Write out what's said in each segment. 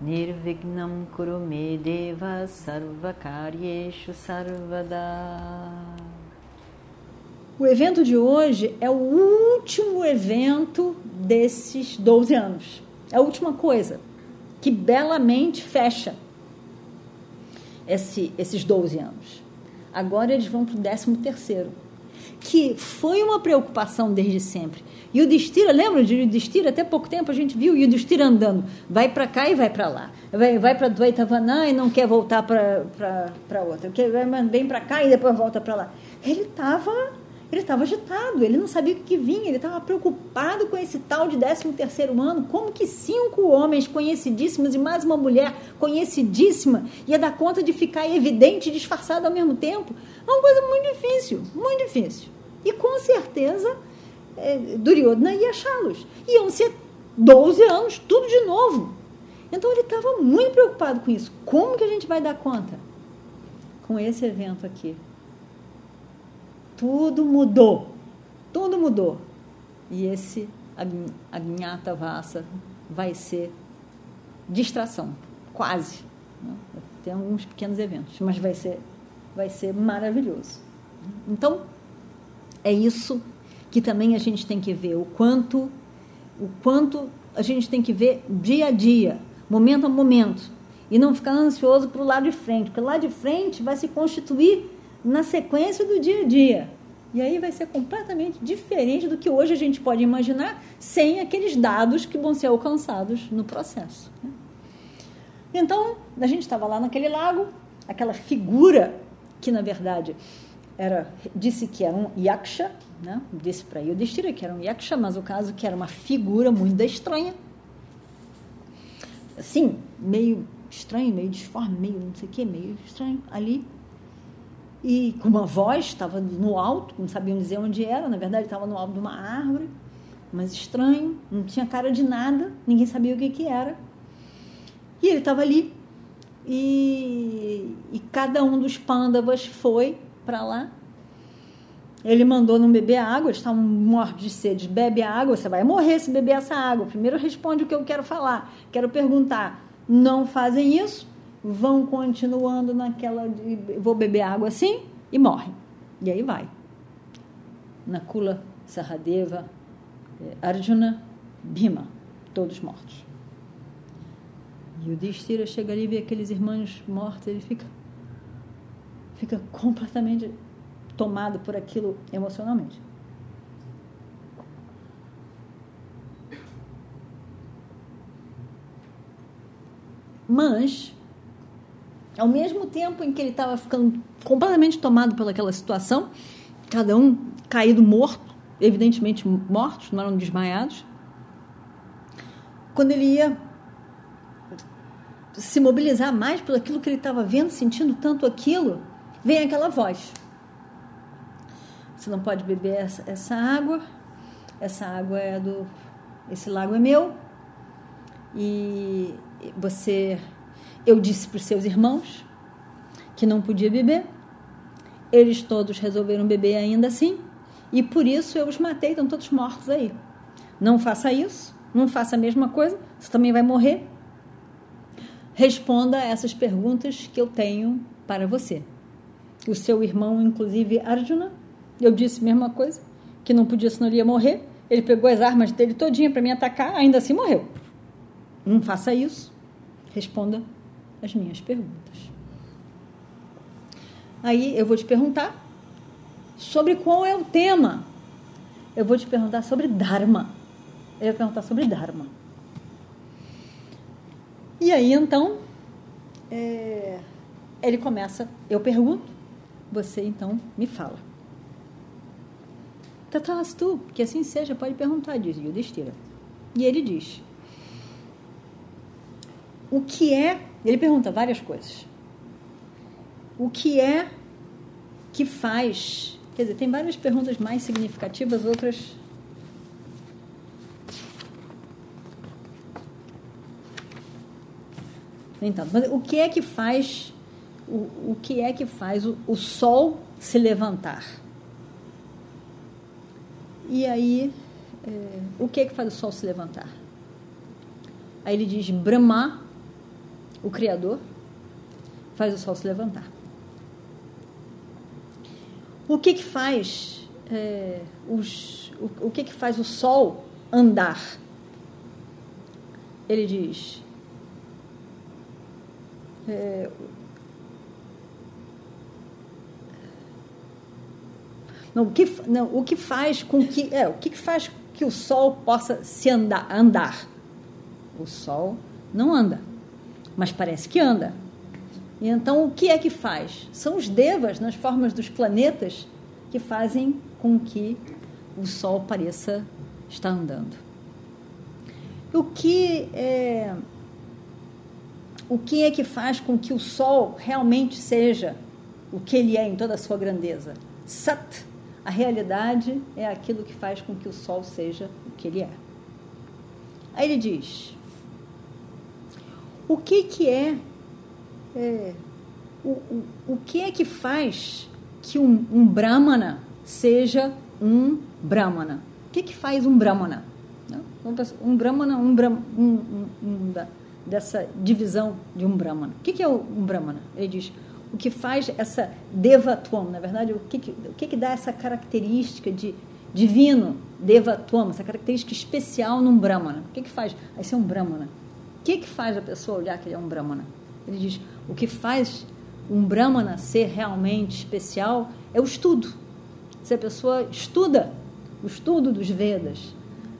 Nirvignam Kurume Deva Sarvakaryeshu Sarvada O evento de hoje é o último evento desses 12 anos. É a última coisa que belamente fecha esse, esses 12 anos. Agora eles vão para o 13 terceiro que foi uma preocupação desde sempre. E o Destira, lembra de Destira? Até pouco tempo a gente viu o Destira andando. Vai para cá e vai para lá. Vai, vai para Dvaitavanã e não quer voltar para outra. Vem para cá e depois volta para lá. Ele estava ele estava agitado, ele não sabia o que vinha, ele estava preocupado com esse tal de 13 terceiro ano, como que cinco homens conhecidíssimos e mais uma mulher conhecidíssima ia dar conta de ficar evidente e disfarçado ao mesmo tempo? É uma coisa muito difícil, muito difícil. E com certeza é, Duryodhana ia achá-los. Iam ser 12 anos, tudo de novo. Então ele estava muito preocupado com isso. Como que a gente vai dar conta? Com esse evento aqui. Tudo mudou. Tudo mudou. E esse Agnata Vassa vai ser distração, quase. Né? Tem alguns pequenos eventos, mas vai ser, vai ser maravilhoso. Então, é isso que também a gente tem que ver, o quanto, o quanto a gente tem que ver dia a dia, momento a momento, e não ficar ansioso para o lado de frente, porque lá de frente vai se constituir na sequência do dia a dia. E aí vai ser completamente diferente do que hoje a gente pode imaginar sem aqueles dados que vão ser alcançados no processo. Né? Então, a gente estava lá naquele lago, aquela figura que, na verdade, era disse que era um yaksha, né? disse para Yudhishthira que era um yaksha, mas o caso que era uma figura muito estranha. Assim, meio estranho, meio disforme, meio não sei o que, meio estranho ali e com uma voz, estava no alto, não sabiam dizer onde era, na verdade estava no alto de uma árvore, mas estranho, não tinha cara de nada, ninguém sabia o que, que era. E ele estava ali, e, e cada um dos pândavas foi para lá. Ele mandou não beber água, eles estavam mortos de sede. Bebe água, você vai morrer se beber essa água. Primeiro responde o que eu quero falar. Quero perguntar. Não fazem isso? Vão continuando naquela de vou beber água assim e morrem. E aí vai. Nakula, Sahadeva, eh, Arjuna, Bhima, todos mortos. E o Distira chega ali e vê aqueles irmãos mortos, ele fica fica completamente tomado por aquilo emocionalmente. Mas ao mesmo tempo em que ele estava ficando completamente tomado pelaquela situação, cada um caído morto, evidentemente mortos, não eram desmaiados, quando ele ia se mobilizar mais pelo aquilo que ele estava vendo, sentindo tanto aquilo, vem aquela voz. Você não pode beber essa, essa água, essa água é do. Esse lago é meu, e você eu disse para os seus irmãos que não podia beber. Eles todos resolveram beber ainda assim. E por isso eu os matei, estão todos mortos aí. Não faça isso, não faça a mesma coisa, você também vai morrer. Responda essas perguntas que eu tenho para você. O seu irmão, inclusive Arjuna, eu disse a mesma coisa, que não podia, senão ele ia morrer. Ele pegou as armas dele todinha para me atacar, ainda assim morreu. Não faça isso. Responda as minhas perguntas. Aí eu vou te perguntar sobre qual é o tema. Eu vou te perguntar sobre Dharma. Eu vou perguntar sobre Dharma. E aí então, é, ele começa, eu pergunto, você então me fala. tu, que assim seja, pode perguntar, diz Yudhishthira. E ele diz: O que é ele pergunta várias coisas. o que é que faz. Quer dizer, tem várias perguntas mais significativas, outras. Então, o que é que faz o, o que é que faz o, o sol se levantar? E aí, é, o que é que faz o sol se levantar? Aí ele diz: Brahma, o Criador, faz o sol se levantar. O que que faz é, os, o, o que que faz o sol andar? Ele diz: é, não, o, que, não, o que faz com que é o que faz que o sol possa se andar, andar? O sol não anda, mas parece que anda. E então o que é que faz? São os devas nas formas dos planetas que fazem com que o Sol pareça estar andando. O que é, o que é que faz com que o Sol realmente seja o que ele é em toda a sua grandeza? Sat, a realidade é aquilo que faz com que o Sol seja o que ele é. Aí ele diz: o que que é é, o, o, o que é que faz que um, um brahmana seja um brahmana? O que, que faz um brahmana? Um brahmana, um, um, um, da, dessa divisão de um brahmana. O que, que é um brahmana? Ele diz, o que faz essa devatwam, na verdade, o que, que, o que, que dá essa característica de divino, devatwam, essa característica especial num brahmana? O que, que faz? Aí você é um brahmana. O que, que faz a pessoa olhar que ele é um brahmana? Ele diz: o que faz um Brahmana ser realmente especial é o estudo. Se a pessoa estuda o estudo dos Vedas,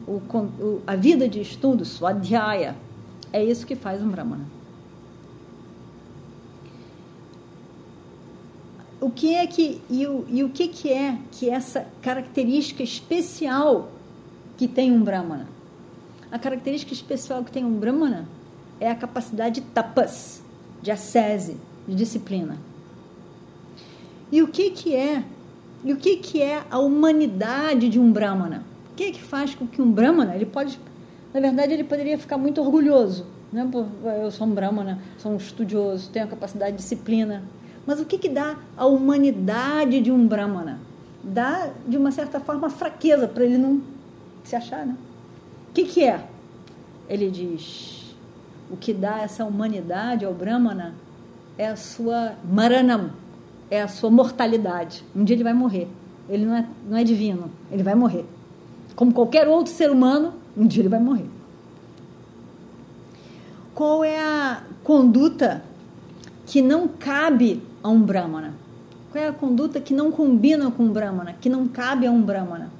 o, o, a vida de estudo, Swadhyaya, é isso que faz um Brahmana. O que é que e o, e o que, que é que essa característica especial que tem um Brahmana? A característica especial que tem um Brahmana é a capacidade de tapas, de ascese, de disciplina. E o que que é? E o que que é a humanidade de um brahmana? O que é que faz com que um brahmana, ele pode, na verdade, ele poderia ficar muito orgulhoso, né? Eu sou um brahmana, sou um estudioso, tenho a capacidade de disciplina. Mas o que que dá a humanidade de um brahmana? Dá de uma certa forma fraqueza para ele não se achar, né? O que que é? Ele diz o que dá essa humanidade ao Brahmana é a sua maranam, é a sua mortalidade. Um dia ele vai morrer. Ele não é, não é divino, ele vai morrer. Como qualquer outro ser humano, um dia ele vai morrer. Qual é a conduta que não cabe a um Brahmana? Qual é a conduta que não combina com um Brahmana, que não cabe a um Brahmana?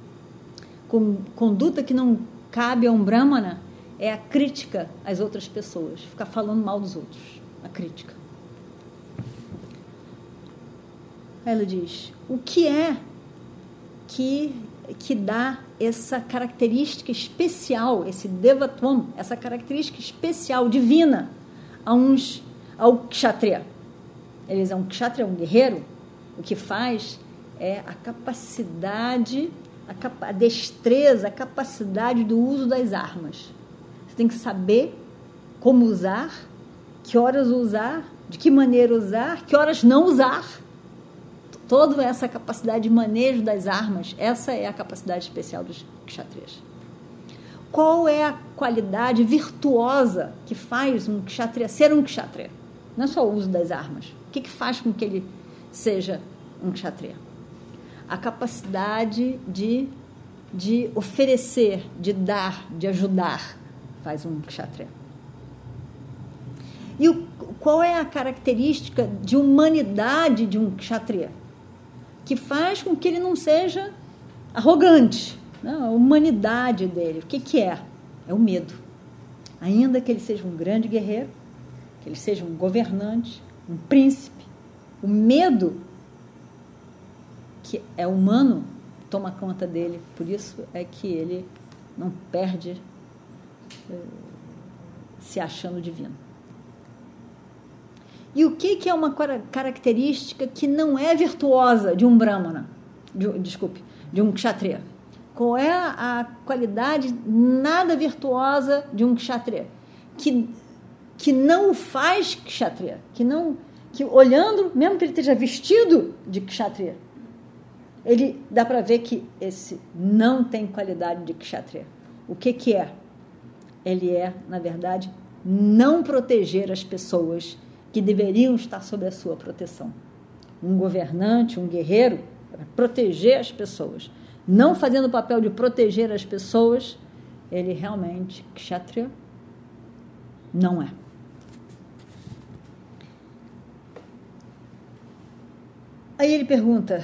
Conduta que não cabe a um Brahmana é a crítica às outras pessoas, ficar falando mal dos outros, a crítica. Ela diz: o que é que, que dá essa característica especial, esse devatvam, essa característica especial, divina, a uns, ao kshatriya? Eles é um kshatriya, um guerreiro. O que faz é a capacidade, a, a destreza, a capacidade do uso das armas. Você tem que saber como usar, que horas usar, de que maneira usar, que horas não usar. Toda essa capacidade de manejo das armas, essa é a capacidade especial dos kshatriyas. Qual é a qualidade virtuosa que faz um kshatriya ser um kshatriya? Não é só o uso das armas. O que, que faz com que ele seja um kshatriya? A capacidade de, de oferecer, de dar, de ajudar faz um kshatriya. E o, qual é a característica de humanidade de um kshatriya? Que faz com que ele não seja arrogante. Não, a humanidade dele. O que, que é? É o medo. Ainda que ele seja um grande guerreiro, que ele seja um governante, um príncipe, o medo que é humano toma conta dele. Por isso é que ele não perde se achando divino. E o que, que é uma característica que não é virtuosa de um brahmana? De, desculpe, de um kshatriya. Qual é a qualidade nada virtuosa de um kshatriya? Que, que não faz kshatriya, que não que olhando, mesmo que ele esteja vestido de kshatriya, ele dá para ver que esse não tem qualidade de kshatriya. O que que é? Ele é, na verdade, não proteger as pessoas que deveriam estar sob a sua proteção. Um governante, um guerreiro, proteger as pessoas, não fazendo o papel de proteger as pessoas, ele realmente, kshatriya, não é. Aí ele pergunta,